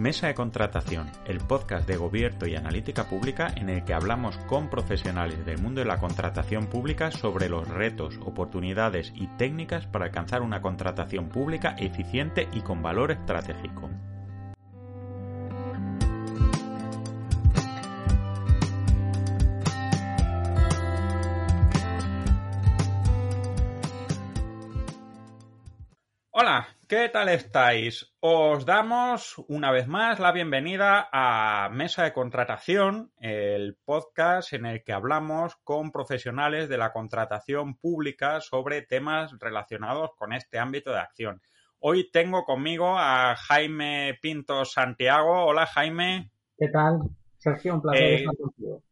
Mesa de Contratación, el podcast de gobierno y analítica pública en el que hablamos con profesionales del mundo de la contratación pública sobre los retos, oportunidades y técnicas para alcanzar una contratación pública eficiente y con valor estratégico. ¿Qué tal estáis? Os damos una vez más la bienvenida a Mesa de Contratación, el podcast en el que hablamos con profesionales de la contratación pública sobre temas relacionados con este ámbito de acción. Hoy tengo conmigo a Jaime Pinto Santiago. Hola Jaime. ¿Qué tal? Sergio, un placer eh, estar contigo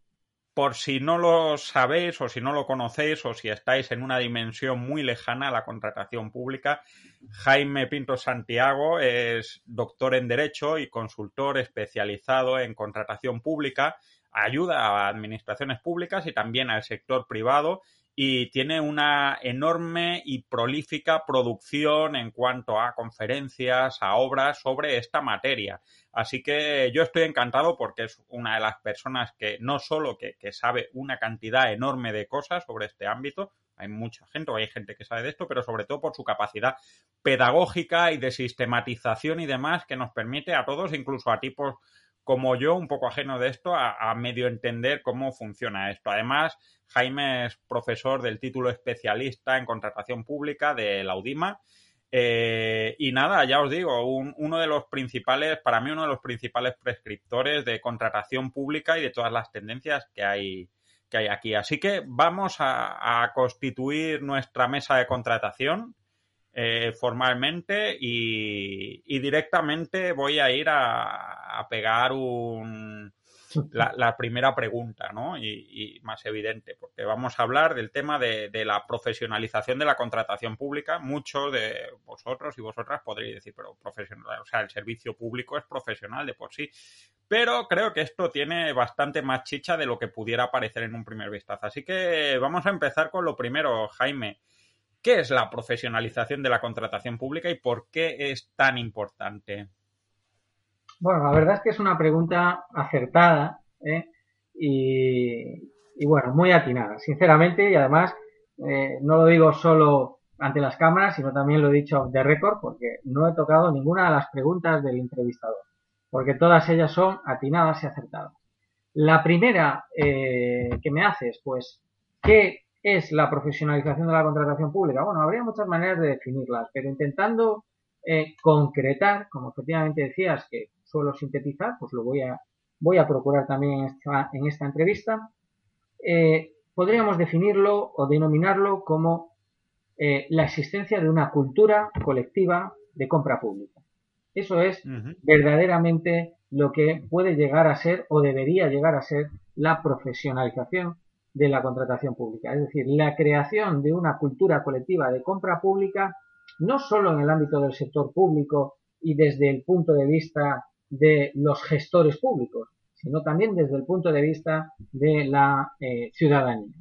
por si no lo sabéis o si no lo conocéis o si estáis en una dimensión muy lejana a la contratación pública, Jaime Pinto Santiago es doctor en Derecho y consultor especializado en contratación pública, ayuda a administraciones públicas y también al sector privado y tiene una enorme y prolífica producción en cuanto a conferencias, a obras sobre esta materia. Así que yo estoy encantado porque es una de las personas que no solo que, sabe una cantidad enorme de cosas sobre este ámbito, hay mucha gente, o hay gente que sabe de esto, pero sobre todo por su capacidad pedagógica y de sistematización y demás que nos permite a todos, incluso a tipos como yo, un poco ajeno de esto, a, medio entender cómo funciona esto. Además, Jaime es profesor del título especialista en contratación pública de la UDIMA. Eh, y nada, ya os digo, uno de los principales, para mí uno de los principales prescriptores de contratación pública y de todas las tendencias que hay, que hay aquí. Así que vamos a constituir nuestra mesa de contratación eh, formalmente y, directamente voy a ir a, pegar un, la, primera pregunta, ¿no? Y, más evidente, porque vamos a hablar del tema de, la profesionalización de la contratación pública. Muchos de vosotros y vosotras podréis decir, pero profesional, o sea, el servicio público es profesional de por sí. Pero creo que esto tiene bastante más chicha de lo que pudiera parecer en un primer vistazo. Así que vamos a empezar con lo primero, Jaime. ¿Qué es la profesionalización de la contratación pública y por qué es tan importante? Bueno, la verdad es que es una pregunta acertada ¿eh? y, bueno, muy atinada, sinceramente, y además eh, no lo digo solo ante las cámaras, sino también lo he dicho de récord, porque no he tocado ninguna de las preguntas del entrevistador, porque todas ellas son atinadas y acertadas. La primera eh, que me haces, pues, ¿qué es la profesionalización de la contratación pública? Bueno, habría muchas maneras de definirlas, pero intentando eh, concretar, como efectivamente decías que suelo sintetizar, pues lo voy a, voy a procurar también en esta, en esta entrevista, eh, podríamos definirlo o denominarlo como eh, la existencia de una cultura colectiva de compra pública. Eso es verdaderamente lo que puede llegar a ser o debería llegar a ser la profesionalización de la contratación pública. Es decir, la creación de una cultura colectiva de compra pública, no solo en el ámbito del sector público y desde el punto de vista de los gestores públicos, sino también desde el punto de vista de la eh, ciudadanía.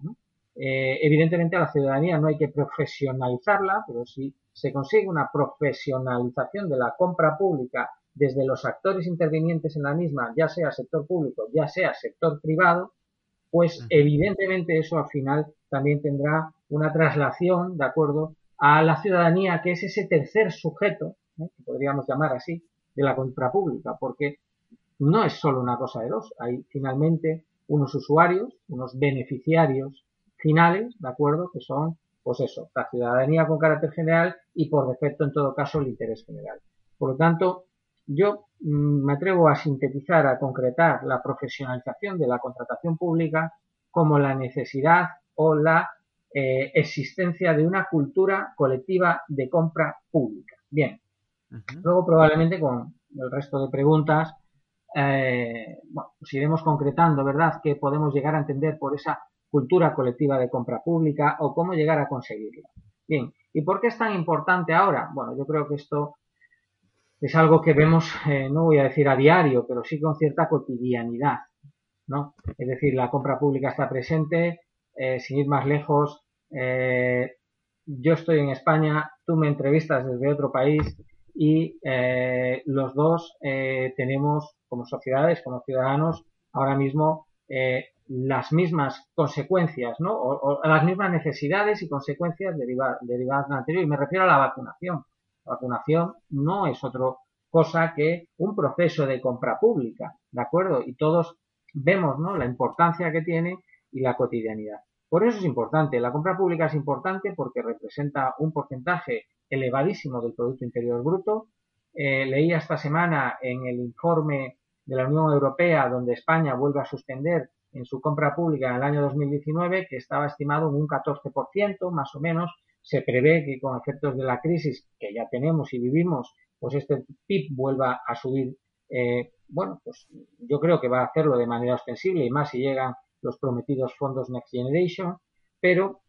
Eh, evidentemente a la ciudadanía no hay que profesionalizarla, pero si se consigue una profesionalización de la compra pública desde los actores intervinientes en la misma, ya sea sector público, ya sea sector privado, pues evidentemente eso al final también tendrá una traslación, de acuerdo, a la ciudadanía, que es ese tercer sujeto, ¿eh? que podríamos llamar así, de la compra pública, porque no es solo una cosa de dos, hay finalmente unos usuarios, unos beneficiarios finales, ¿de acuerdo?, que son, pues eso, la ciudadanía con carácter general y por defecto, en todo caso, el interés general. Por lo tanto, yo me atrevo a sintetizar, a concretar la profesionalización de la contratación pública como la necesidad o la eh, existencia de una cultura colectiva de compra pública. Bien, luego probablemente con el resto de preguntas, eh, bueno, pues iremos concretando, ¿verdad?, qué podemos llegar a entender por esa cultura colectiva de compra pública o cómo llegar a conseguirla. Bien, ¿y por qué es tan importante ahora? Bueno, yo creo que esto es algo que vemos, eh, no voy a decir a diario, pero sí con cierta cotidianidad, ¿no? Es decir, la compra pública está presente, eh, sin ir más lejos, eh, yo estoy en España, tú me entrevistas desde otro país y eh, los dos tenemos como sociedades, como ciudadanos, ahora mismo las mismas consecuencias, ¿no? O, las mismas necesidades y consecuencias derivadas de la anterior. Y me refiero a la vacunación. Vacunación no es otra cosa que un proceso de compra pública, ¿de acuerdo? Y todos vemos, ¿no? La importancia que tiene y la cotidianidad. Por eso es importante. La compra pública es importante porque representa un porcentaje elevadísimo del Producto Interior Bruto. Eh, leía esta semana en el informe de la Unión Europea donde España vuelve a suspender en su compra pública en el año 2019 que estaba estimado en un 14% más o menos. Se prevé que con efectos de la crisis que ya tenemos y vivimos, pues este PIB vuelva a subir. Eh, bueno, pues yo creo que va a hacerlo de manera ostensible y más si llegan los prometidos fondos Next Generation, pero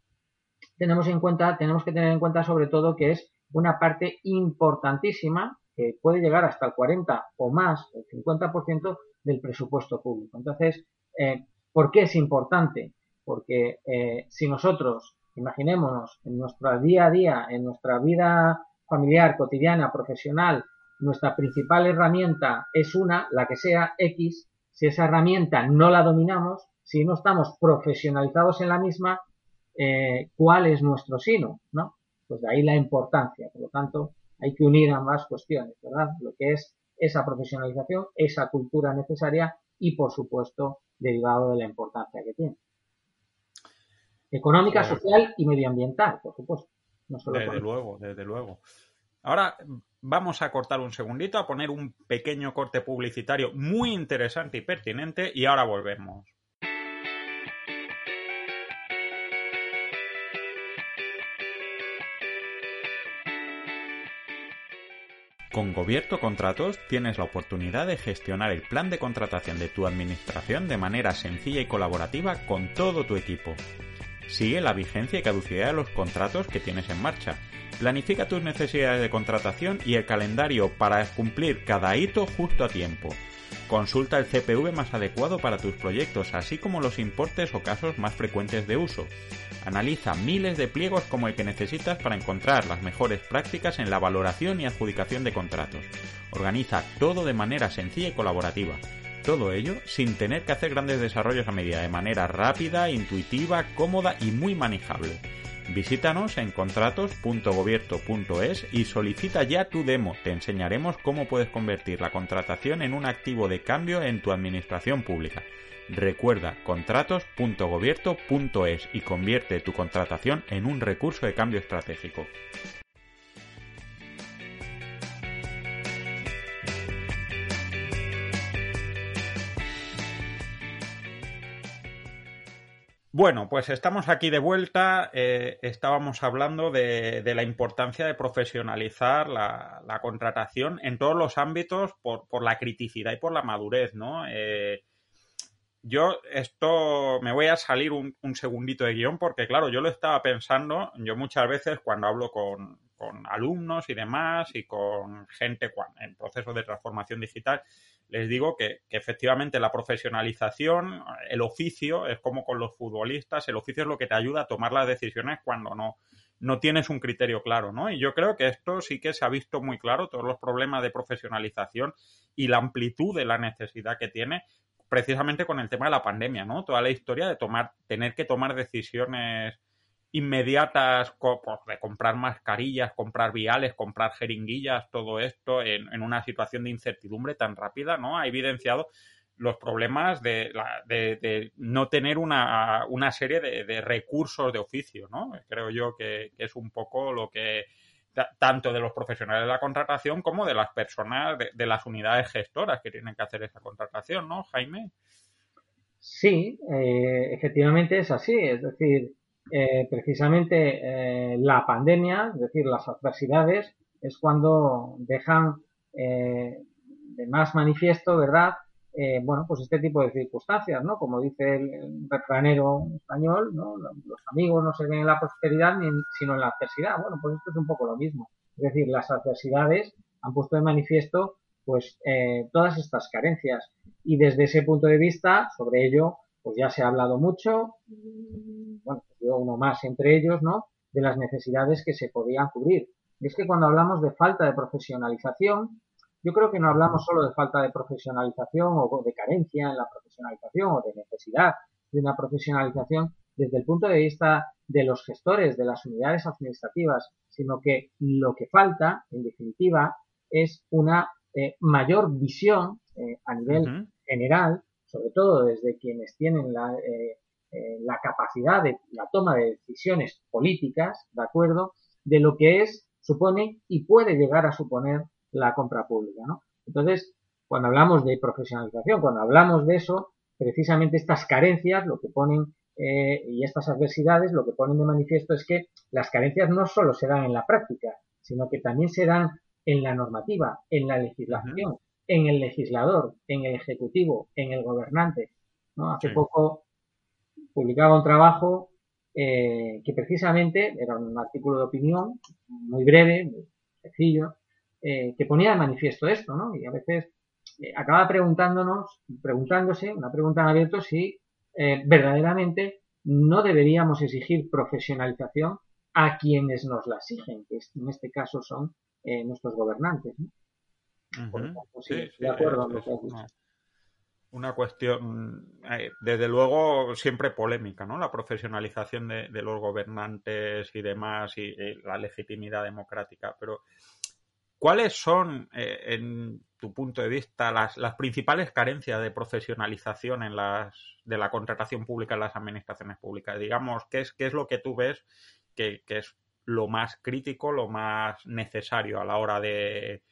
tenemos en cuenta, tenemos que tener en cuenta sobre todo que es una parte importantísima que puede llegar hasta el 40 o más, el 50% del presupuesto público. Entonces, eh, ¿por qué es importante? Porque eh, si nosotros, imaginémonos, en nuestro día a día, en nuestra vida familiar, cotidiana, profesional, nuestra principal herramienta es una, la que sea X, si esa herramienta no la dominamos, si no estamos profesionalizados en la misma, eh, cuál es nuestro sino, ¿no? Pues de ahí la importancia. Por lo tanto, hay que unir ambas cuestiones, ¿verdad? Lo que es esa profesionalización, esa cultura necesaria y, por supuesto, derivado de la importancia que tiene. Económica, social y medioambiental, por supuesto. desde luego, desde luego. Ahora vamos a cortar un segundito, a poner un pequeño corte publicitario muy interesante y pertinente y ahora volvemos. Con Gobierto Contratos tienes la oportunidad de gestionar el plan de contratación de tu administración de manera sencilla y colaborativa con todo tu equipo. Sigue la vigencia y caducidad de los contratos que tienes en marcha. Planifica tus necesidades de contratación y el calendario para cumplir cada hito justo a tiempo. Consulta el CPV más adecuado para tus proyectos, así como los importes o casos más frecuentes de uso. Analiza miles de pliegos como el que necesitas para encontrar las mejores prácticas en la valoración y adjudicación de contratos. Organiza todo de manera sencilla y colaborativa. Todo ello sin tener que hacer grandes desarrollos a medida, de manera rápida, intuitiva, cómoda y muy manejable. Visítanos en contratos.gobierto.es y solicita ya tu demo. Te enseñaremos cómo puedes convertir la contratación en un activo de cambio en tu administración pública. Recuerda contratos.gobierto.es y convierte tu contratación en un recurso de cambio estratégico. Bueno, pues estamos aquí de vuelta. Eh, estábamos hablando de, la importancia de profesionalizar la, contratación en todos los ámbitos por, la criticidad y por la madurez, ¿no? Eh, yo esto me voy a salir un, segundito de guion porque, claro, yo lo estaba pensando, yo muchas veces cuando hablo con, alumnos y demás y con gente en procesos de transformación digital, les digo que, efectivamente la profesionalización, el oficio, es como con los futbolistas, el oficio es lo que te ayuda a tomar las decisiones cuando no, no tienes un criterio claro, ¿no? Y yo creo que esto sí que se ha visto muy claro, todos los problemas de profesionalización y la amplitud de la necesidad que tiene precisamente con el tema de la pandemia, ¿no? Toda la historia de tomar, tener que tomar decisiones inmediatas pues, de comprar mascarillas, comprar viales, comprar jeringuillas, todo esto en, una situación de incertidumbre tan rápida, ¿no? Ha evidenciado los problemas de, de, no tener una, una serie de, recursos de oficio, ¿no? Creo yo que, es un poco lo que tanto de los profesionales de la contratación como de las personas de, las unidades gestoras que tienen que hacer esa contratación, ¿no, Jaime? Sí, eh, efectivamente es así. Es decir, eh, precisamente eh, la pandemia, es decir, las adversidades, es cuando dejan de más manifiesto, ¿verdad?, eh, bueno, pues este tipo de circunstancias, ¿no? Como dice el, refranero español, ¿no? Los amigos no se ven en la prosperidad sino en la adversidad. Bueno, pues esto es un poco lo mismo. Es decir, las adversidades han puesto de manifiesto pues eh, todas estas carencias y desde ese punto de vista sobre ello pues ya se ha hablado mucho uno más entre ellos no de las necesidades que se podían cubrir. Y es que cuando hablamos de falta de profesionalización, yo creo que no hablamos solo de falta de profesionalización o de carencia en la profesionalización o de necesidad de una profesionalización desde el punto de vista de los gestores de las unidades administrativas, sino que lo que falta, en definitiva, es una eh, mayor visión eh, a nivel general, sobre todo desde quienes tienen la, eh, la capacidad de la toma de decisiones políticas, ¿de acuerdo?, de lo que es, supone y puede llegar a suponer la compra pública, ¿no? Entonces, cuando hablamos de profesionalización, cuando hablamos de eso, precisamente estas carencias lo que ponen eh, y estas adversidades lo que ponen de manifiesto es que las carencias no solo se dan en la práctica, sino que también se dan en la normativa, en la legislación, en el legislador, en el ejecutivo, en el gobernante. ¿no? Hace poco publicaba un trabajo eh, que precisamente era un artículo de opinión muy breve, muy sencillo, eh, que ponía de manifiesto esto, ¿no? Y a veces eh, acaba preguntándonos, preguntándose, una pregunta en abierto, si eh, verdaderamente no deberíamos exigir profesionalización a quienes nos la exigen, que en este caso son nuestros gobernantes. de acuerdo Una cuestión, desde luego, siempre polémica, ¿no? La profesionalización de, los gobernantes y demás y la legitimidad democrática. Pero ¿Cuáles son, eh, en tu punto de vista, las, principales carencias de profesionalización en las, de la contratación pública en las administraciones públicas? Digamos, ¿qué es, qué es lo que tú ves que, es lo más crítico, lo más necesario a la hora de,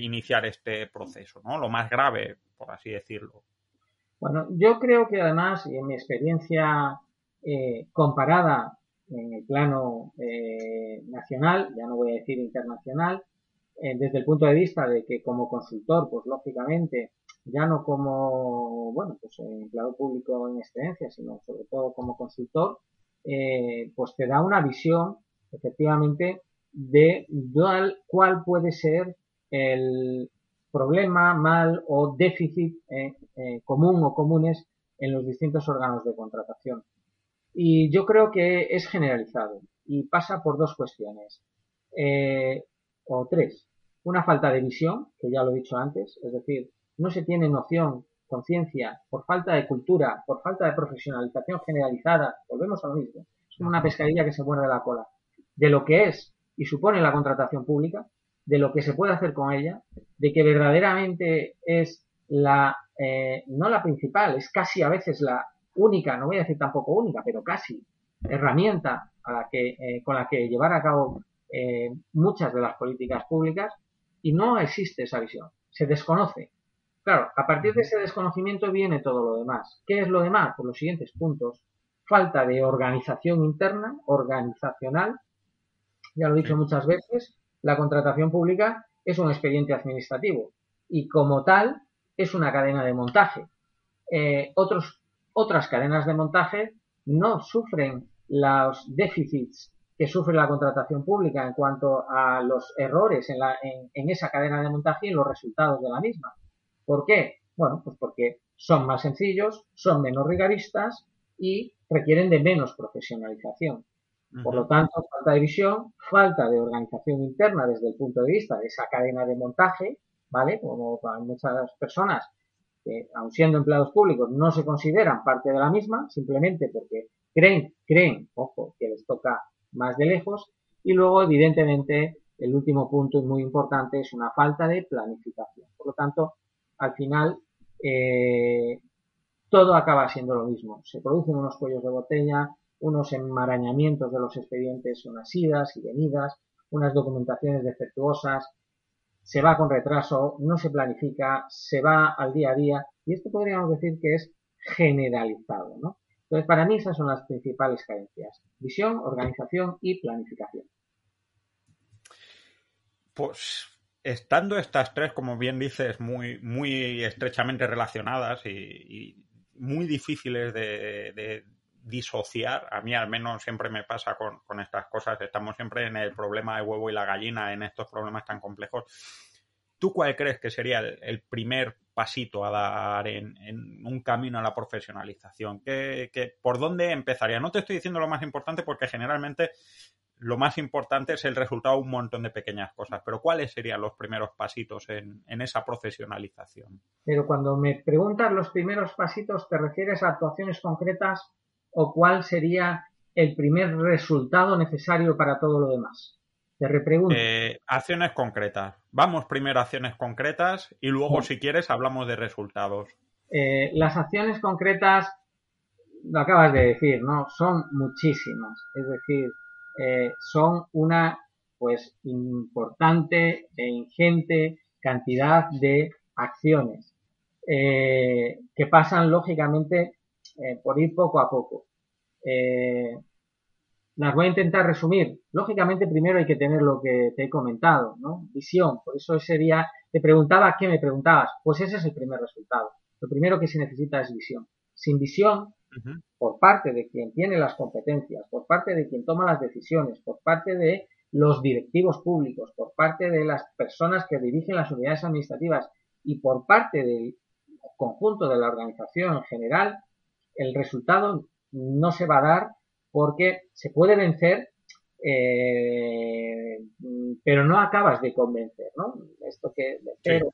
iniciar este proceso, ¿no? Lo más grave, por así decirlo. Bueno, yo creo que además, y en mi experiencia eh, comparada en el plano eh, nacional, ya no voy a decir internacional, eh, desde el punto de vista de que como consultor, pues lógicamente, ya no como, bueno, pues empleado público en excedencia, sino sobre todo como consultor, pues te da una visión, efectivamente, de cuál puede ser el problema, mal o déficit eh, común o comunes en los distintos órganos de contratación. Y yo creo que es generalizado y pasa por dos cuestiones o tres. Una falta de visión, que ya lo he dicho antes, es decir, no se tiene noción, conciencia, por falta de cultura, por falta de profesionalización generalizada, volvemos a lo mismo, es como una pescadilla que se muerde la cola, de lo que es y supone la contratación pública, de lo que se puede hacer con ella, de que verdaderamente es la, eh, no la principal, es casi a veces la única, no voy a decir tampoco única, pero casi herramienta a la que, eh, con la que llevar a cabo eh, muchas de las políticas públicas y no existe esa visión, se desconoce. Claro, a partir de ese desconocimiento viene todo lo demás. ¿Qué es lo demás? Por los siguientes puntos. Falta de organización interna, organizacional. Ya lo he dicho muchas veces, la contratación pública es un expediente administrativo y como tal es una cadena de montaje. Eh, otros, otras cadenas de montaje no sufren los déficits que sufre la contratación pública en cuanto a los errores en, esa cadena de montaje y los resultados de la misma. ¿Por qué? Bueno, pues porque son más sencillos, son menos rigoristas y requieren de menos profesionalización. Por lo tanto, falta de visión, falta de organización interna desde el punto de vista de esa cadena de montaje, ¿vale? Como para muchas personas que, aun siendo empleados públicos, no se consideran parte de la misma, simplemente porque creen, creen, ojo, que les toca más de lejos. Y luego, evidentemente, el último punto muy importante es una falta de planificación. Por lo tanto, al final, eh, todo acaba siendo lo mismo. Se producen unos cuellos de botella, unos enmarañamientos de los expedientes, unas idas y venidas, unas documentaciones defectuosas, se va con retraso, no se planifica, se va al día a día, y esto podríamos decir que es generalizado, ¿no? Entonces, para mí esas son las principales carencias. Visión, organización y planificación. Pues estando estas tres, como bien dices, muy, muy estrechamente relacionadas y, muy difíciles de, disociar, a mí al menos siempre me pasa con, con, estas cosas, estamos siempre en el problema de huevo y la gallina, en estos problemas tan complejos. ¿Tú cuál crees que sería el, primer pasito a dar en, un camino a la profesionalización? ¿Qué, por dónde empezaría? No te estoy diciendo lo más importante porque generalmente lo más importante es el resultado de un montón de pequeñas cosas. Pero ¿cuáles serían los primeros pasitos en, en esa profesionalización? Pero cuando me preguntas los primeros pasitos, ¿te refieres a actuaciones concretas o cuál sería el primer resultado necesario para todo lo demás? Te repregunto. Eh, acciones concretas. Vamos primero a acciones concretas y luego, si quieres, hablamos de resultados. Eh, las acciones concretas, lo acabas de decir, ¿no? Son muchísimas. Es decir, eh, son una, pues, importante e ingente cantidad de acciones que pasan, lógicamente, por ir poco a poco. Las voy a intentar resumir. Lógicamente, primero hay que tener lo que te he comentado, ¿no? Visión. Por eso ese día te preguntaba qué me preguntabas. Pues ese es el primer resultado. Lo primero que se necesita es visión. Sin visión, por parte de quien tiene las competencias, por parte de quien toma las decisiones, por parte de los directivos públicos, por parte de las personas que dirigen las unidades administrativas y por parte del conjunto de la organización en general, el resultado no se va a dar porque se puede vencer, eh, pero no acabas de convencer, ¿no? Esto que, pero,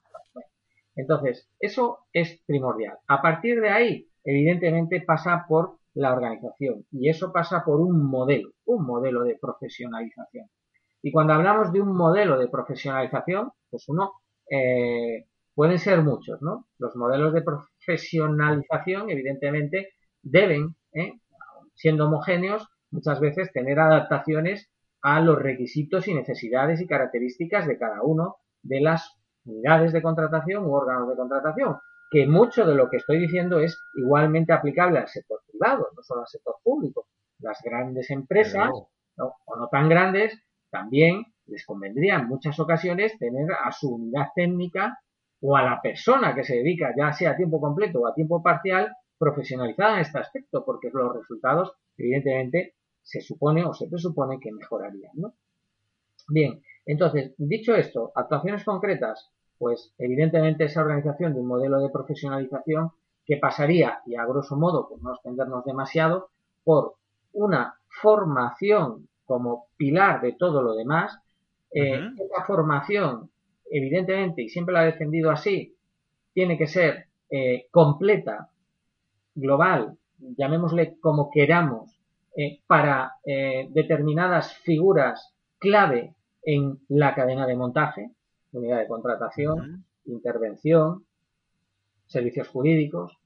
entonces, eso es primordial. A partir de ahí, evidentemente pasa por la organización y eso pasa por un modelo, un modelo de profesionalización. Y cuando hablamos de un modelo de profesionalización, pues uno eh, pueden ser muchos, ¿no? Los modelos de profesionalización, evidentemente, deben ¿eh? siendo homogéneos, muchas veces tener adaptaciones a los requisitos y necesidades y características de cada uno de las unidades de contratación u órganos de contratación, que mucho de lo que estoy diciendo es igualmente aplicable al sector privado, no solo al sector público. Las grandes empresas, o no tan grandes, también les convendría en muchas ocasiones tener a su unidad técnica o a la persona que se dedica, ya sea a tiempo completo o a tiempo parcial, profesionalizada en este aspecto, porque los resultados, evidentemente, se supone o se presupone que mejorarían, ¿no? Bien, entonces, dicho esto, actuaciones concretas, pues evidentemente esa organización de un modelo de profesionalización que pasaría, y a grosso modo, por no extendernos demasiado, por una formación como pilar de todo lo demás. Eh, esa formación, evidentemente, y siempre la he defendido así, tiene que ser eh, completa global, llamémosle como queramos, eh, para eh, determinadas figuras clave en la cadena de montaje, unidad de contratación, intervención, servicios jurídicos,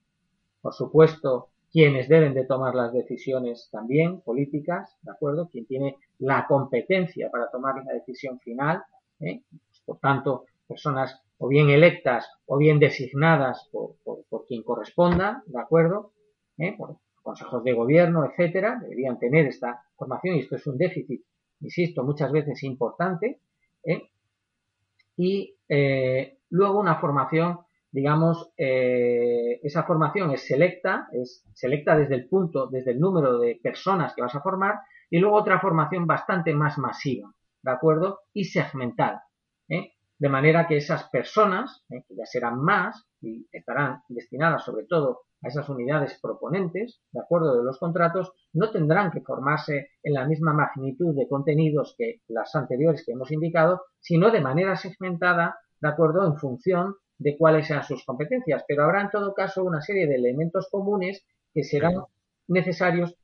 por supuesto, quienes deben de tomar las decisiones también políticas, ¿de acuerdo? Quien tiene la competencia para tomar la decisión final, ¿eh? por tanto, personas o bien electas o bien designadas por, quien corresponda, ¿de acuerdo? ¿Eh? Por consejos de gobierno, etcétera, deberían tener esta formación y esto es un déficit, insisto, muchas veces importante. ¿eh? Y eh, luego una formación, digamos, esa formación es selecta, es selecta desde el punto, desde el número de personas que vas a formar y luego otra formación bastante más masiva, ¿de acuerdo? Y segmentada. De manera que esas personas, eh, que ya serán más y estarán destinadas sobre todo a esas unidades proponentes, de acuerdo de los contratos, no tendrán que formarse en la misma magnitud de contenidos que las anteriores que hemos indicado, sino de manera segmentada, de acuerdo en función de cuáles sean sus competencias. Pero habrá en todo caso una serie de elementos comunes que serán necesarios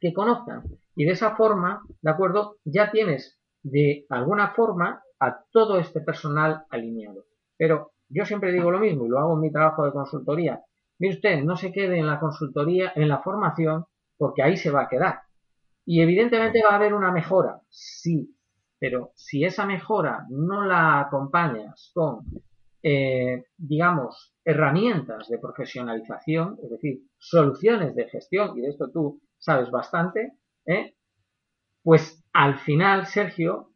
que conozcan. Y de esa forma, de acuerdo, ya tienes de alguna forma a todo este personal alineado. Pero yo siempre digo lo mismo y lo hago en mi trabajo de consultoría. Mire usted, no se quede en la consultoría, en la formación, porque ahí se va a quedar. Y evidentemente va a haber una mejora, sí, pero si esa mejora no la acompañas con, eh, digamos, herramientas de profesionalización, es decir, soluciones de gestión, y de esto tú sabes bastante, ¿eh? pues al final, Sergio,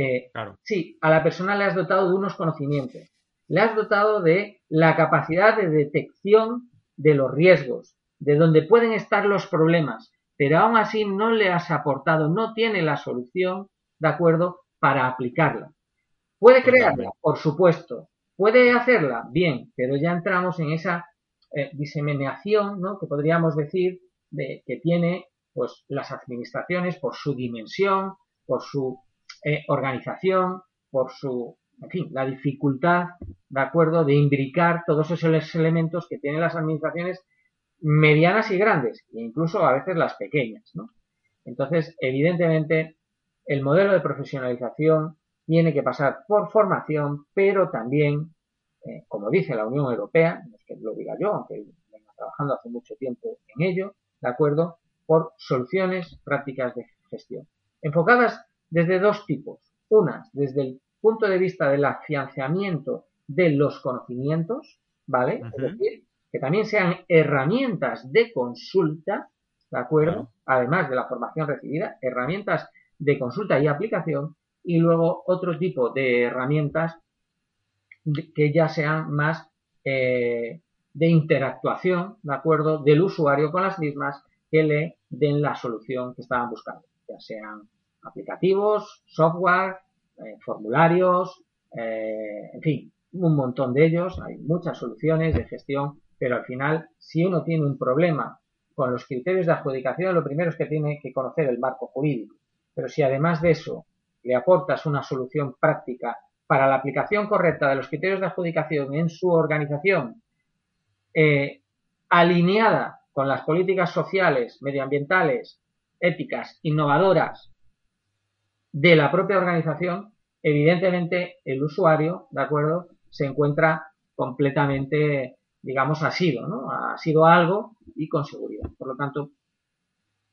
eh, sí, a la persona le has dotado de unos conocimientos, le has dotado de la capacidad de detección de los riesgos, de dónde pueden estar los problemas, pero aún así no le has aportado, no tiene la solución, ¿de acuerdo?, para aplicarla. ¿Puede crearla? Por supuesto. ¿Puede hacerla? Bien, pero ya entramos en esa eh, diseminación, ¿no?, que podríamos decir de, que tiene pues las administraciones por su dimensión, por su eh, organización, por su, en fin, la dificultad, ¿de acuerdo?, de imbricar todos esos elementos que tienen las administraciones medianas y grandes, e incluso a veces las pequeñas, ¿no? Entonces, evidentemente, el modelo de profesionalización tiene que pasar por formación, pero también, eh, como dice la Unión Europea, no es que lo diga yo, aunque vengo trabajando hace mucho tiempo en ello, ¿de acuerdo? Por soluciones prácticas de gestión, enfocadas desde dos tipos. Unas, desde el punto de vista del afianzamiento de los conocimientos, ¿vale? Es decir, que también sean herramientas de consulta, ¿de acuerdo? Además de la formación recibida, herramientas de consulta y aplicación, y luego otro tipo de herramientas que ya sean más eh, de interactuación, ¿de acuerdo?, del usuario con las mismas que le den la solución que estaban buscando, ya sean aplicativos, software, eh, formularios, eh, en fin, un montón de ellos, hay muchas soluciones de gestión, pero al final, si uno tiene un problema con los criterios de adjudicación, lo primero es que tiene que conocer el marco jurídico. Pero si además de eso le aportas una solución práctica para la aplicación correcta de los criterios de adjudicación en su organización, eh, alineada con las políticas sociales, medioambientales, éticas, innovadoras de la propia organización, evidentemente el usuario, ¿de acuerdo?, se encuentra completamente, digamos, asido, ¿no? Ha sido algo y con seguridad. Por lo tanto,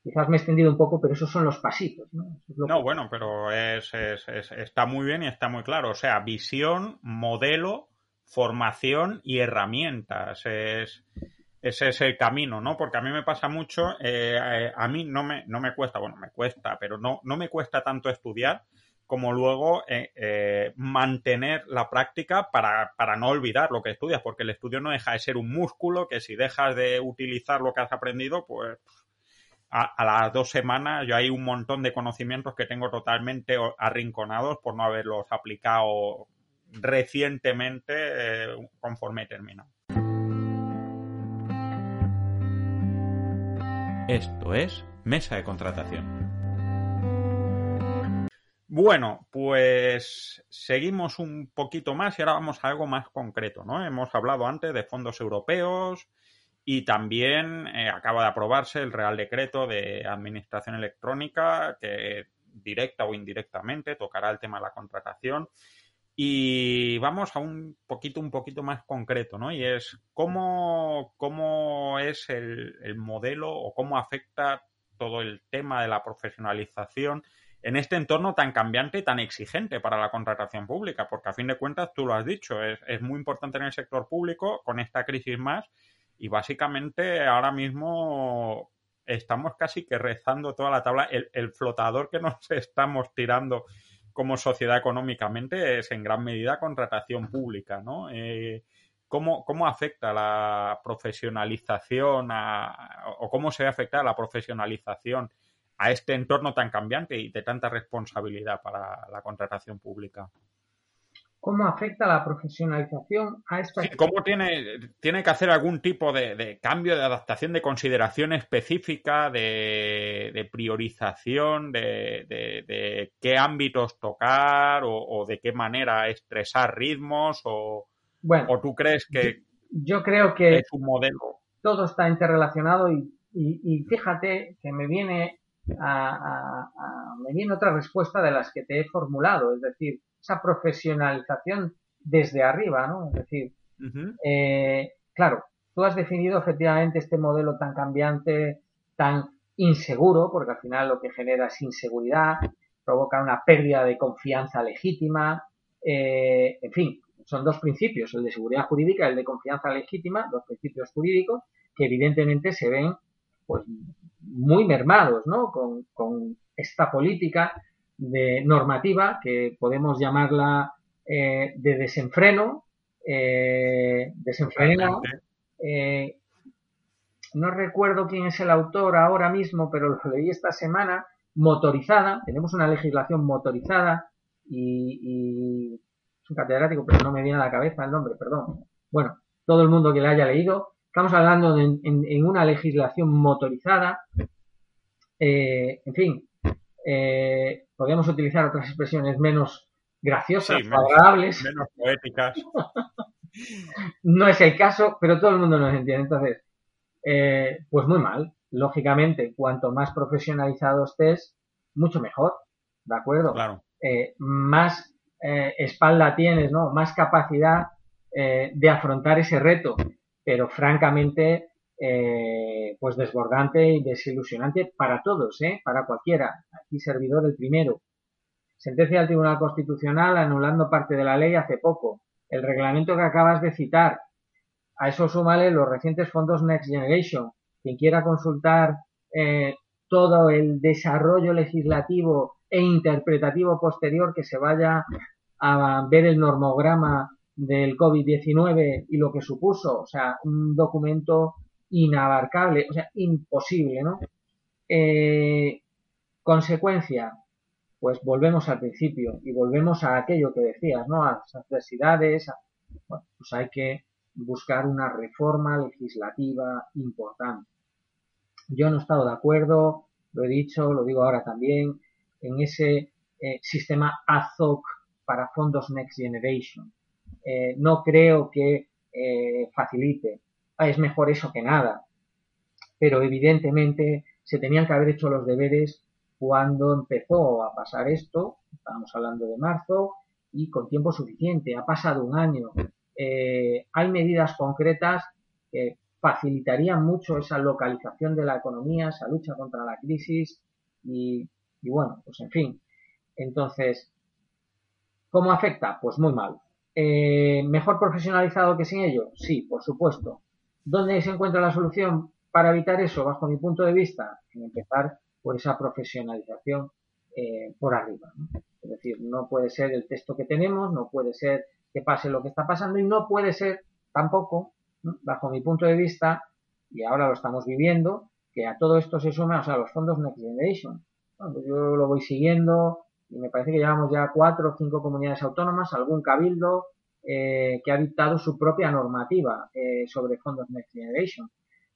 quizás me he extendido un poco, pero esos son los pasitos, ¿no? no, bueno, pero es, está muy bien y está muy claro. O sea, visión, modelo, formación y herramientas. Es, ese es el camino, ¿no? Porque a mí me pasa mucho, eh, eh, a mí no me, no me cuesta, bueno, me cuesta, pero no, no me cuesta tanto estudiar como luego eh, mantener la práctica para, para, no olvidar lo que estudias, porque el estudio no deja de ser un músculo que si dejas de utilizar lo que has aprendido, pues a, las dos semanas yo hay un montón de conocimientos que tengo totalmente arrinconados por no haberlos aplicado recientemente conforme he terminado. Esto es Mesa de Contratación. Bueno, pues seguimos un poquito más y ahora vamos a algo más concreto, ¿no? Hemos hablado antes de fondos europeos y también eh, acaba de aprobarse el Real Decreto de Administración Electrónica que directa o indirectamente tocará el tema de la contratación y vamos a un poquito, un poquito más concreto, ¿no? Y es cómo, cómo es el, el modelo o cómo afecta todo el tema de la profesionalización en este entorno tan cambiante y tan exigente para la contratación pública, porque a fin de cuentas, tú lo has dicho, es, es, muy importante en el sector público con esta crisis más y básicamente ahora mismo estamos casi que rezando toda la tabla, el flotador que nos estamos tirando como sociedad económicamente es en gran medida contratación pública, ¿no? Eh, ¿cómo, ¿cómo, afecta la profesionalización o cómo se ve afectada la profesionalización a este entorno tan cambiante y de tanta responsabilidad para la contratación pública? Cómo afecta la profesionalización a esta... Sí, ¿Cómo tiene, tiene que hacer algún tipo de, cambio, de adaptación, de consideración específica, de, priorización, de, qué ámbitos tocar o, de qué manera estresar ritmos? O, bueno, ¿O tú crees que yo, creo que es un modelo? Todo está interrelacionado y, fíjate que me viene me viene otra respuesta de las que te he formulado, es decir, esa profesionalización desde arriba, ¿no? Es decir, eh, claro, tú has definido efectivamente este modelo tan cambiante, tan inseguro, porque al final lo que genera es inseguridad, provoca una pérdida de confianza legítima, eh, en fin, son dos principios, el de seguridad jurídica y el de confianza legítima, dos principios jurídicos que evidentemente se ven pues muy mermados, ¿no? Con, con esta política de normativa que podemos llamarla eh, de desenfreno, eh, desenfreno. Eh, no recuerdo quién es el autor ahora mismo, pero lo leí esta semana, motorizada, tenemos una legislación motorizada y, y es un catedrático, pero no me viene a la cabeza el nombre, perdón. Bueno, todo el mundo que la haya leído, estamos hablando de, en una legislación motorizada Eh, en fin, eh, podemos utilizar otras expresiones menos graciosas, agradables. Menos poéticas. no es el caso, pero todo el mundo nos entiende. Entonces, eh, pues muy mal. Lógicamente, cuanto más profesionalizado estés, mucho mejor. ¿De acuerdo? Claro. Eh, más eh, espalda tienes, ¿no? Más capacidad de afrontar ese reto. Pero francamente, pues desbordante y desilusionante para todos, ¿eh? Para cualquiera. Aquí servidor el primero. Sentencia del Tribunal Constitucional anulando parte de la ley hace poco el reglamento que acabas de citar. A eso súmale los recientes fondos Next Generation. Quien quiera consultar eh, todo el desarrollo legislativo e interpretativo posterior que se vaya a ver el normograma del COVID-19 y lo que supuso, o sea, un documento inabarcable, o sea, imposible, ¿no? Eh, consecuencia, pues volvemos al principio y volvemos a aquello que decías, ¿no? A las adversidades, bueno, pues hay que buscar una reforma legislativa importante. Yo no he estado de acuerdo, lo he dicho, lo digo ahora también, en ese eh, sistema AZOC para fondos Next Generation. Eh, no creo que eh, facilite. Ah, es mejor eso que nada. Pero evidentemente se tenían que haber hecho los deberes cuando empezó a pasar esto, estábamos hablando de marzo, y con tiempo suficiente, ha pasado un año. Eh, hay medidas concretas que facilitarían mucho esa localización de la economía, esa lucha contra la crisis y, bueno, pues en fin. Entonces, ¿cómo afecta? Pues muy mal. Eh, ¿Mejor profesionalizado que sin ello? Sí, por supuesto. ¿Dónde se encuentra la solución para evitar eso, bajo mi punto de vista? En empezar por esa profesionalización eh, por arriba. Es decir, no puede ser el texto que tenemos, no puede ser que pase lo que está pasando y no puede ser tampoco, bajo mi punto de vista, y ahora lo estamos viviendo, que a todo esto se suman o los fondos Next Generation. Pues yo lo voy siguiendo y me parece que llevamos ya cuatro o cinco comunidades autónomas, algún cabildo eh, que ha dictado su propia normativa eh, sobre fondos Next Generation.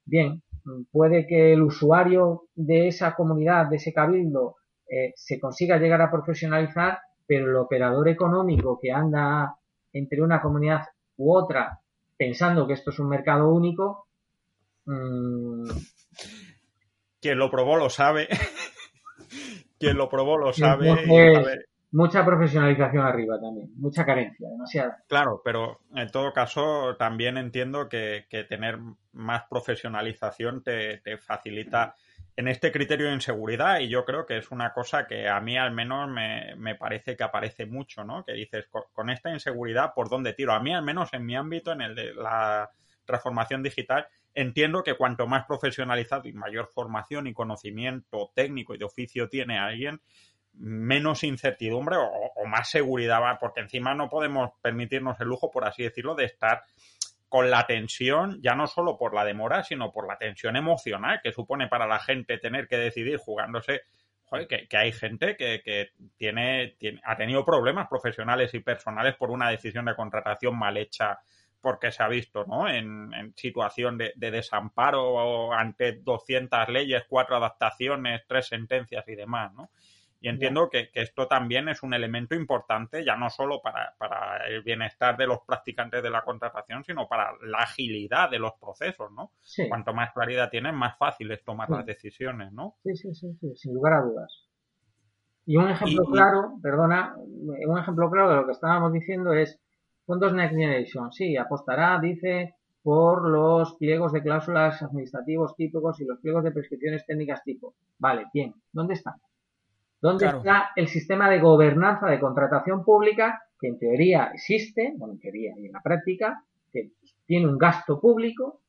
Bien, puede que el usuario de esa comunidad, de ese cabildo, eh, se consiga llegar a profesionalizar, pero el operador económico que anda entre una comunidad u otra pensando que esto es un mercado único. Mmm... Quien lo probó lo sabe. Quien lo probó lo sabe mucha profesionalización arriba también, mucha carencia, demasiada. Claro, pero en todo caso también entiendo que, tener más profesionalización te, facilita en este criterio de inseguridad y yo creo que es una cosa que a mí al menos me, parece que aparece mucho, ¿no? Que dices, con, esta inseguridad, ¿por dónde tiro? A mí al menos en mi ámbito, en el de la transformación digital, entiendo que cuanto más profesionalizado y mayor formación y conocimiento técnico y de oficio tiene alguien, menos incertidumbre o, más seguridad, porque encima no podemos permitirnos el lujo, por así decirlo, de estar con la tensión, ya no solo por la demora, sino por la tensión emocional que supone para la gente tener que decidir jugándose. que, hay gente que, tiene, ha tenido problemas profesionales y personales por una decisión de contratación mal hecha porque se ha visto ¿no? en, situación de, de, desamparo ante 200 leyes, cuatro adaptaciones, tres sentencias y demás. ¿no? Y entiendo que, esto también es un elemento importante, ya no solo para, el bienestar de los practicantes de la contratación, sino para la agilidad de los procesos, ¿no? Cuanto más claridad tienen, más fácil es tomar las decisiones, ¿no? Sí, sí, sí, sin lugar a dudas. Y un ejemplo claro, perdona, un ejemplo claro de lo que estábamos diciendo es fondos Next Generation. Sí, apostará, dice, por los pliegos de cláusulas administrativos típicos y los pliegos de prescripciones técnicas tipo. Vale, bien. ¿Dónde están? ¿Dónde está el sistema de gobernanza de contratación pública que en teoría existe, bueno, en teoría y en la práctica, que tiene un gasto público?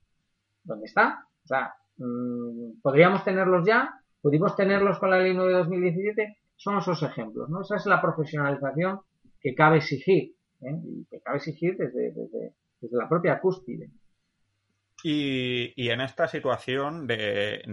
¿Dónde está? O sea, mm, ¿podríamos tenerlos ya? ¿Pudimos tenerlos con la ley 9 de 2017? Son esos ejemplos, ¿no? Esa es la profesionalización que cabe exigir, ¿eh? y que cabe exigir desde, desde, la propia cúspide. Y, y, en esta situación de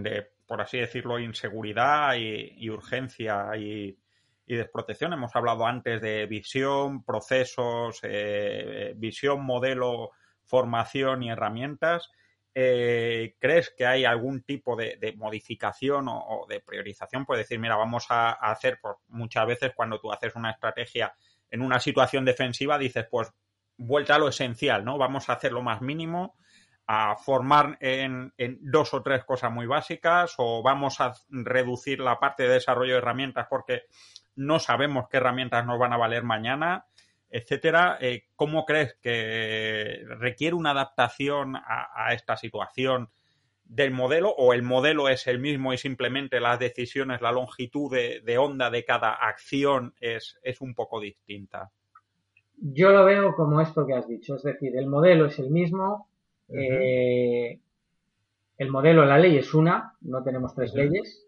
por así decirlo, inseguridad y, urgencia y, desprotección. Hemos hablado antes de visión, procesos, eh, visión, modelo, formación y herramientas. eh, ¿crees que hay algún tipo de, modificación o, de priorización? Puedes decir, mira, vamos a, hacer, pues muchas veces cuando tú haces una estrategia en una situación defensiva, dices, pues vuelta a lo esencial, ¿no? Vamos a hacer lo más mínimo, a formar en, dos o tres cosas muy básicas o vamos a reducir la parte de desarrollo de herramientas porque no sabemos qué herramientas nos van a valer mañana etcétera. Eh, ¿Cómo crees que requiere una adaptación a, esta situación del modelo o el modelo es el mismo y simplemente las decisiones, la longitud de, onda de cada acción es, un poco distinta? Yo lo veo como esto que has dicho, es decir, el modelo es el mismo, eh, el modelo, la ley es una, no tenemos tres leyes,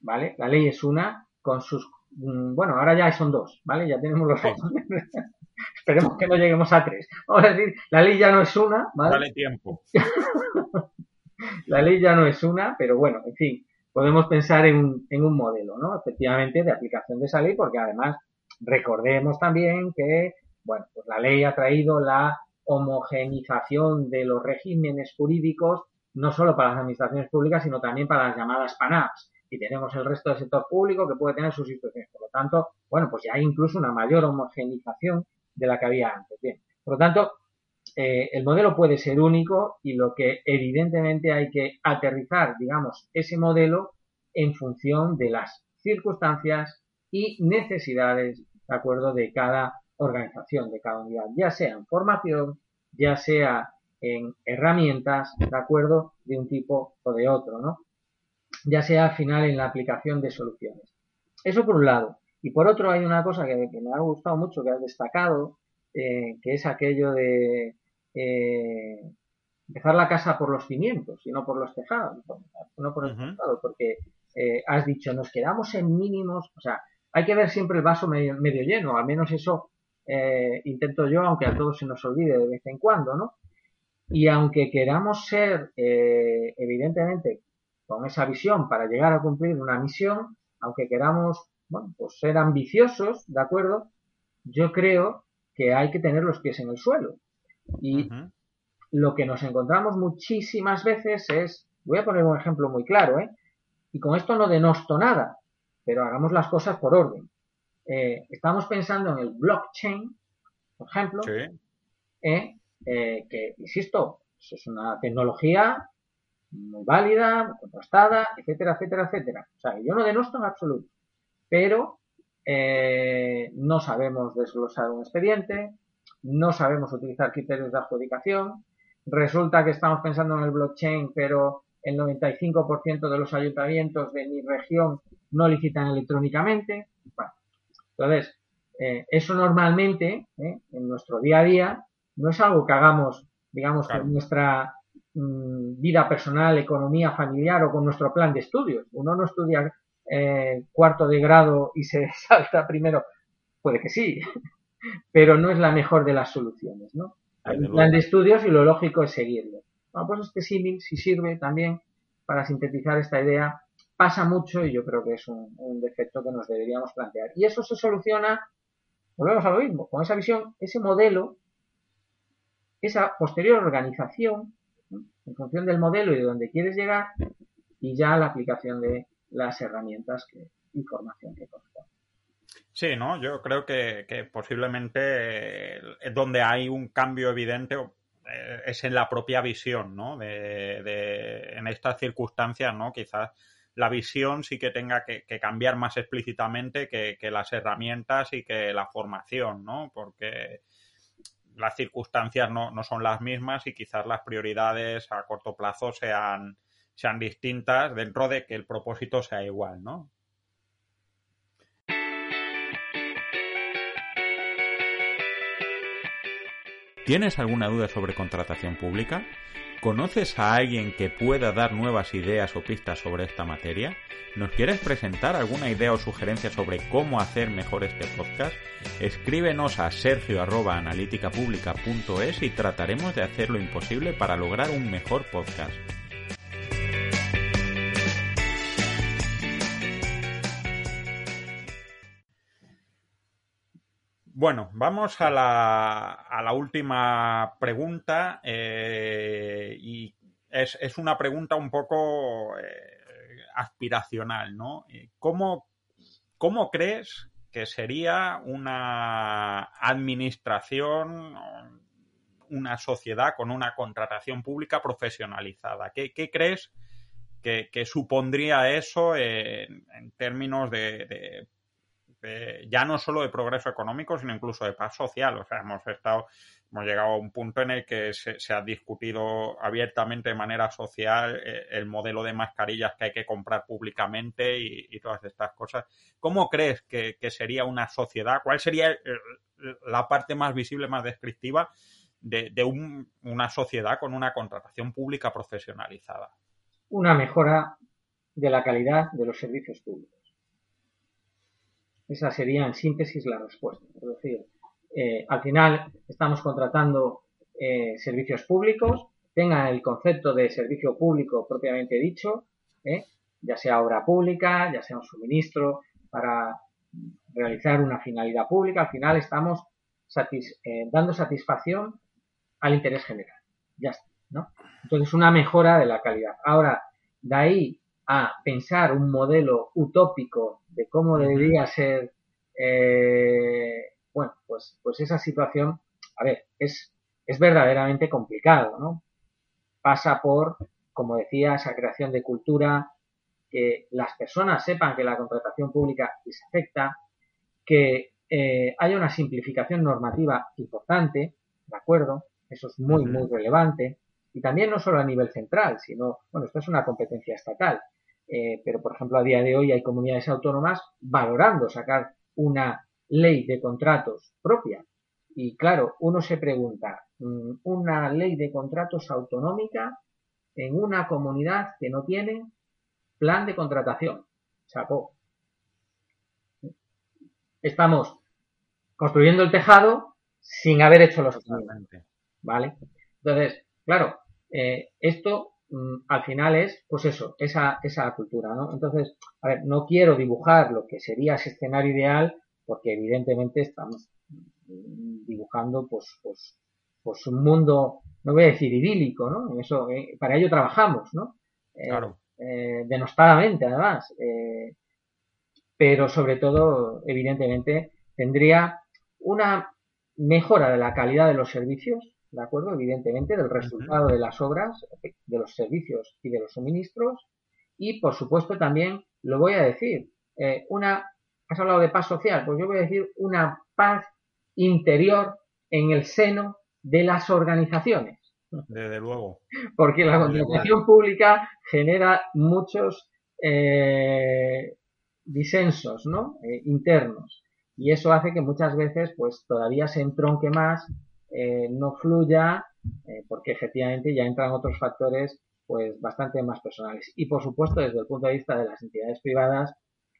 ¿vale? La ley es una con sus mm, bueno, ahora ya son dos, ¿vale? Ya tenemos los dos. Esperemos que no lleguemos a tres. Vamos a decir, la ley ya no es una, ¿vale? Dale tiempo. la ley ya no es una, pero bueno, en fin, podemos pensar en un, en un modelo, ¿no? Efectivamente, de aplicación de esa ley, porque además recordemos también que, bueno, pues la ley ha traído la homogenización de los regímenes jurídicos, no solo para las administraciones públicas, sino también para las llamadas PANAPs. Y tenemos el resto del sector público que puede tener sus instituciones. Por lo tanto, bueno, pues ya hay incluso una mayor homogenización de la que había antes. Bien, por lo tanto, eh, el modelo puede ser único y lo que evidentemente hay que aterrizar, digamos, ese modelo en función de las circunstancias y necesidades, de acuerdo, de cada organización, de cada unidad, ya sea en formación, ya sea en herramientas, de acuerdo, de un tipo o de otro, ¿no? Ya sea al final en la aplicación de soluciones. Eso por un lado. Y por otro hay una cosa que, me ha gustado mucho, que has destacado, eh, que es aquello de eh, dejar la casa por los cimientos y no por los tejados, no por los tejados, porque eh, has dicho, nos quedamos en mínimos, o sea, hay que ver siempre el vaso medio, medio lleno, al menos eso intento yo, aunque a todos se nos olvide de vez en cuando, ¿no? Y aunque queramos ser, evidentemente, con esa visión para llegar a cumplir una misión, aunque queramos bueno, pues ser ambiciosos, ¿de acuerdo? Yo creo que hay que tener los pies en el suelo. Y lo que nos encontramos muchísimas veces es, voy a poner un ejemplo muy claro, ¿eh? Y con esto no denosto nada, pero hagamos las cosas por orden. Eh, estamos pensando en el blockchain, por ejemplo, ¿eh? eh, que, insisto, es una tecnología muy válida, muy contrastada, etcétera, etcétera, etcétera. O sea, yo no denosto en absoluto pero eh, no sabemos desglosar un expediente, no sabemos utilizar criterios de adjudicación, resulta que estamos pensando en el blockchain, pero el 95% de los ayuntamientos de mi región no licitan electrónicamente. Bueno, entonces, eh, eso normalmente, eh, en nuestro día a día, no es algo que hagamos, digamos, con nuestra mm, vida personal, economía familiar o con nuestro plan de estudios. Uno no estudia eh, cuarto de grado y se salta primero, puede que sí, pero no es la mejor de las soluciones, ¿no? Hay un plan de estudios y lo lógico es seguirlo. Bueno, pues este símil si sirve también para sintetizar esta idea, pasa mucho y yo creo que es un, defecto que nos deberíamos plantear. Y eso se soluciona, volvemos a lo mismo, con esa visión, ese modelo, esa posterior organización, en función del modelo y de donde quieres llegar, y ya la aplicación de, las herramientas que, información que corresponde. Sí, ¿no? Yo creo que, posiblemente eh, donde hay un cambio evidente eh, es en la propia visión, ¿no? De, en estas circunstancias, ¿no? Quizás la visión sí que tenga que, cambiar más explícitamente que, las herramientas y que la formación, ¿no? Porque las circunstancias no, no, son las mismas y quizás las prioridades a corto plazo sean, sean distintas dentro de que el propósito sea igual, ¿no? ¿Tienes alguna duda sobre contratación pública? ¿Conoces a alguien que pueda dar nuevas ideas o pistas sobre esta materia? ¿Nos quieres presentar alguna idea o sugerencia sobre cómo hacer mejor este podcast? Escríbenos a sergio.analíticapublica.es y trataremos de hacer lo imposible para lograr un mejor podcast. Bueno, vamos a la, última pregunta eh, y es, es, una pregunta un poco eh, aspiracional, ¿no? ¿Cómo, ¿Cómo crees que sería una administración, una sociedad con una contratación pública profesionalizada? ¿Qué, qué crees que, supondría eso en, términos de ya no solo de progreso económico, sino incluso de paz social. O sea, hemos estado, hemos llegado a un punto en el que se, ha discutido abiertamente de manera social eh, el modelo de mascarillas que hay que comprar públicamente y, todas estas cosas. ¿Cómo crees que, sería una sociedad? ¿Cuál sería la parte más visible, más descriptiva de, de un, una sociedad con una contratación pública profesionalizada? Una mejora de la calidad de los servicios públicos esa sería en síntesis la respuesta. Es decir, eh, al final estamos contratando eh, servicios públicos, tengan el concepto de servicio público propiamente dicho, ¿eh? ya sea obra pública, ya sea un suministro para realizar una finalidad pública, al final estamos dando satisfacción al interés general. Ya está, ¿no? Entonces, una mejora de la calidad. Ahora, de ahí a pensar un modelo utópico de cómo debería ser, eh, bueno, pues, pues esa situación, a ver, es, es verdaderamente complicado, ¿no? Pasa por, como decía, esa creación de cultura, que las personas sepan que la contratación pública les afecta, que eh, haya una simplificación normativa importante, ¿de acuerdo? Eso es muy, muy relevante. Y también no solo a nivel central, sino, bueno, esto es una competencia estatal. Eh, pero, por ejemplo, a día de hoy hay comunidades autónomas valorando sacar una ley de contratos propia. Y claro, uno se pregunta, mm, una ley de contratos autonómica en una comunidad que no tiene plan de contratación. Chapó. Estamos construyendo el tejado sin haber hecho los ¿Vale? Entonces, claro, eh, esto Mm, al final es, pues eso, esa, esa cultura, ¿no? Entonces, a ver, no quiero dibujar lo que sería ese escenario ideal, porque evidentemente estamos dibujando, pues, pues, pues un mundo, no voy a decir idílico, ¿no? En eso, eh, para ello trabajamos, ¿no? Eh, claro. Eh, denostadamente, además. Pero sobre todo, evidentemente, tendría una mejora de la calidad de los servicios, ¿de acuerdo? Evidentemente, del resultado de las obras, de los servicios y de los suministros. Y, por supuesto, también lo voy a decir, eh, una, has hablado de paz social, pues yo voy a decir una paz interior en el seno de las organizaciones. Desde luego. Porque la contratación pública genera muchos eh, disensos ¿no? Eh, internos. Y eso hace que muchas veces pues todavía se entronque más eh, no fluya, eh, porque efectivamente ya entran otros factores pues bastante más personales. Y por supuesto, desde el punto de vista de las entidades privadas,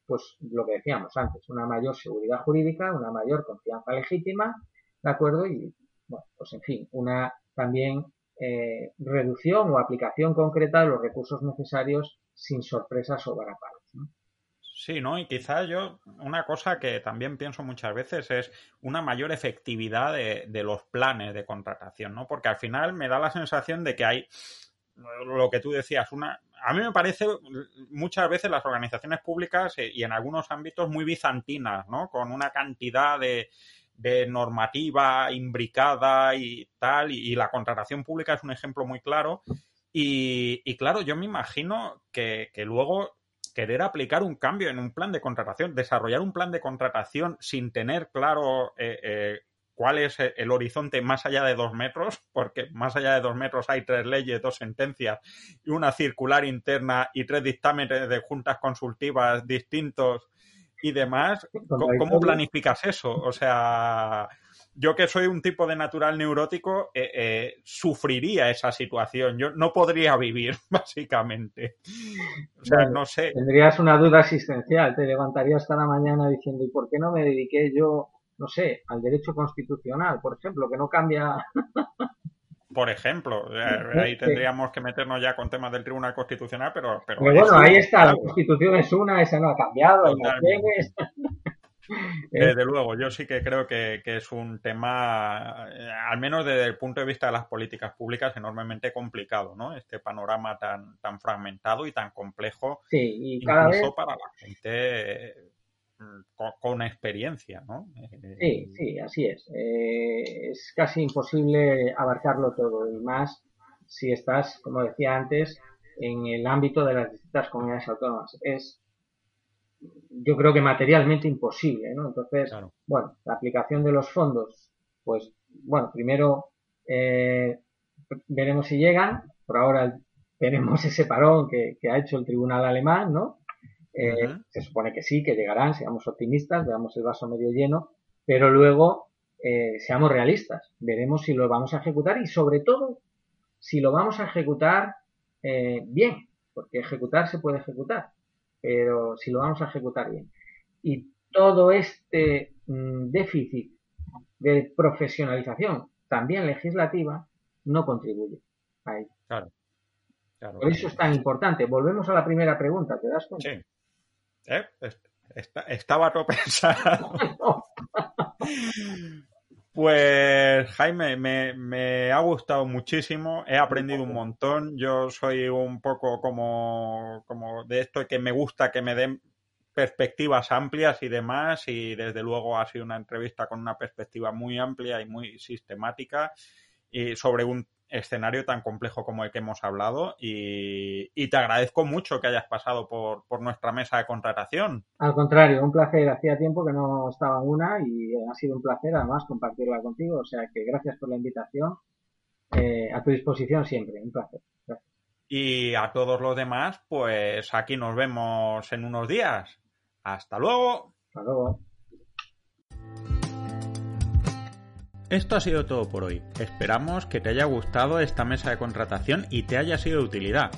pues lo que decíamos antes, una mayor seguridad jurídica, una mayor confianza legítima, ¿de acuerdo? Y, bueno, pues en fin, una también eh, reducción o aplicación concreta de los recursos necesarios sin sorpresas o varapalos. Sí, ¿no? Y quizás yo, una cosa que también pienso muchas veces es una mayor efectividad de, de, los planes de contratación, ¿no? Porque al final me da la sensación de que hay lo que tú decías, una. A mí me parece muchas veces las organizaciones públicas y en algunos ámbitos muy bizantinas, ¿no? Con una cantidad de, de normativa imbricada y tal, y, y, la contratación pública es un ejemplo muy claro. Y, y claro, yo me imagino que, que luego querer aplicar un cambio en un plan de contratación, desarrollar un plan de contratación sin tener claro eh, eh, cuál es el horizonte más allá de dos metros, porque más allá de dos metros hay tres leyes, dos sentencias y una circular interna y tres dictámenes de juntas consultivas distintos y demás. ¿Cómo planificas eso? O sea, yo que soy un tipo de natural neurótico, eh, eh, sufriría esa situación. Yo no podría vivir, básicamente. O sea, bueno, no sé. Tendrías una duda existencial. Te levantarías cada mañana diciendo, ¿y por qué no me dediqué yo, no sé, al derecho constitucional, por ejemplo, que no cambia. por ejemplo, eh, ahí tendríamos que meternos ya con temas del Tribunal Constitucional, pero... Pero, pero bueno, ahí está, la Constitución es una, esa no ha cambiado, Desde luego, yo sí que creo que, es un tema, eh, al menos desde el punto de vista de las políticas públicas, enormemente complicado, ¿no? Este panorama tan, tan fragmentado y tan complejo, sí, y cada incluso para la gente mm, con, experiencia, ¿no? Eh, sí, sí, así es. Eh, es casi imposible abarcarlo todo y más si estás, como decía antes, en el ámbito de las distintas comunidades autónomas. Es yo creo que materialmente imposible, ¿no? Entonces, bueno, la aplicación de los fondos, pues, bueno, primero eh, veremos si llegan. Por ahora tenemos ese parón que, ha hecho el tribunal alemán, ¿no? Eh, se supone que sí, que llegarán, seamos optimistas, veamos el vaso medio lleno, pero luego eh, seamos realistas, veremos si lo vamos a ejecutar y sobre todo si lo vamos a ejecutar bien, porque ejecutar se puede ejecutar pero si lo vamos a ejecutar bien. Y todo este mm, déficit de profesionalización, también legislativa, no contribuye a ello. Claro. Por eso es tan importante. Volvemos a la primera pregunta, ¿te das cuenta? Sí. ¿Eh? estaba todo pensado. Pues Jaime, me, ha gustado muchísimo, he aprendido un montón, yo soy un poco como, como de esto que me gusta que me den perspectivas amplias y demás y desde luego ha sido una entrevista con una perspectiva muy amplia y muy sistemática y sobre un escenario tan complejo como el que hemos hablado y, te agradezco mucho que hayas pasado por, nuestra mesa de contratación. Al contrario, un placer. Hacía tiempo que no estaba en una y ha sido un placer además compartirla contigo. O sea que gracias por la invitación. Eh, a tu disposición siempre. Un placer. Y a todos los demás, pues aquí nos vemos en unos días. Hasta luego. Hasta luego. Esto ha sido todo por hoy. Esperamos que te haya gustado esta mesa de contratación y te haya sido de utilidad.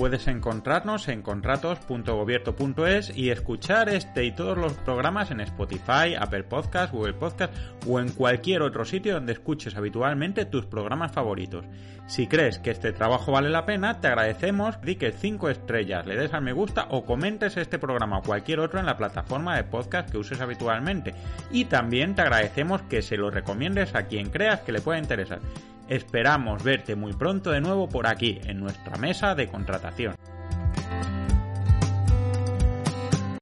Puedes encontrarnos en contratos.gobierto.es y escuchar este y todos los programas en Spotify, Apple Podcast, Google Podcast o en cualquier otro sitio donde escuches habitualmente tus programas favoritos. Si crees que este trabajo vale la pena, te agradecemos di que 5 estrellas, le des al me gusta o comentes este programa o cualquier otro en la plataforma de podcast que uses habitualmente. Y también te agradecemos que se lo recomiendes a quien creas que le pueda interesar. Esperamos verte muy pronto de nuevo por aquí, en nuestra mesa de contratación.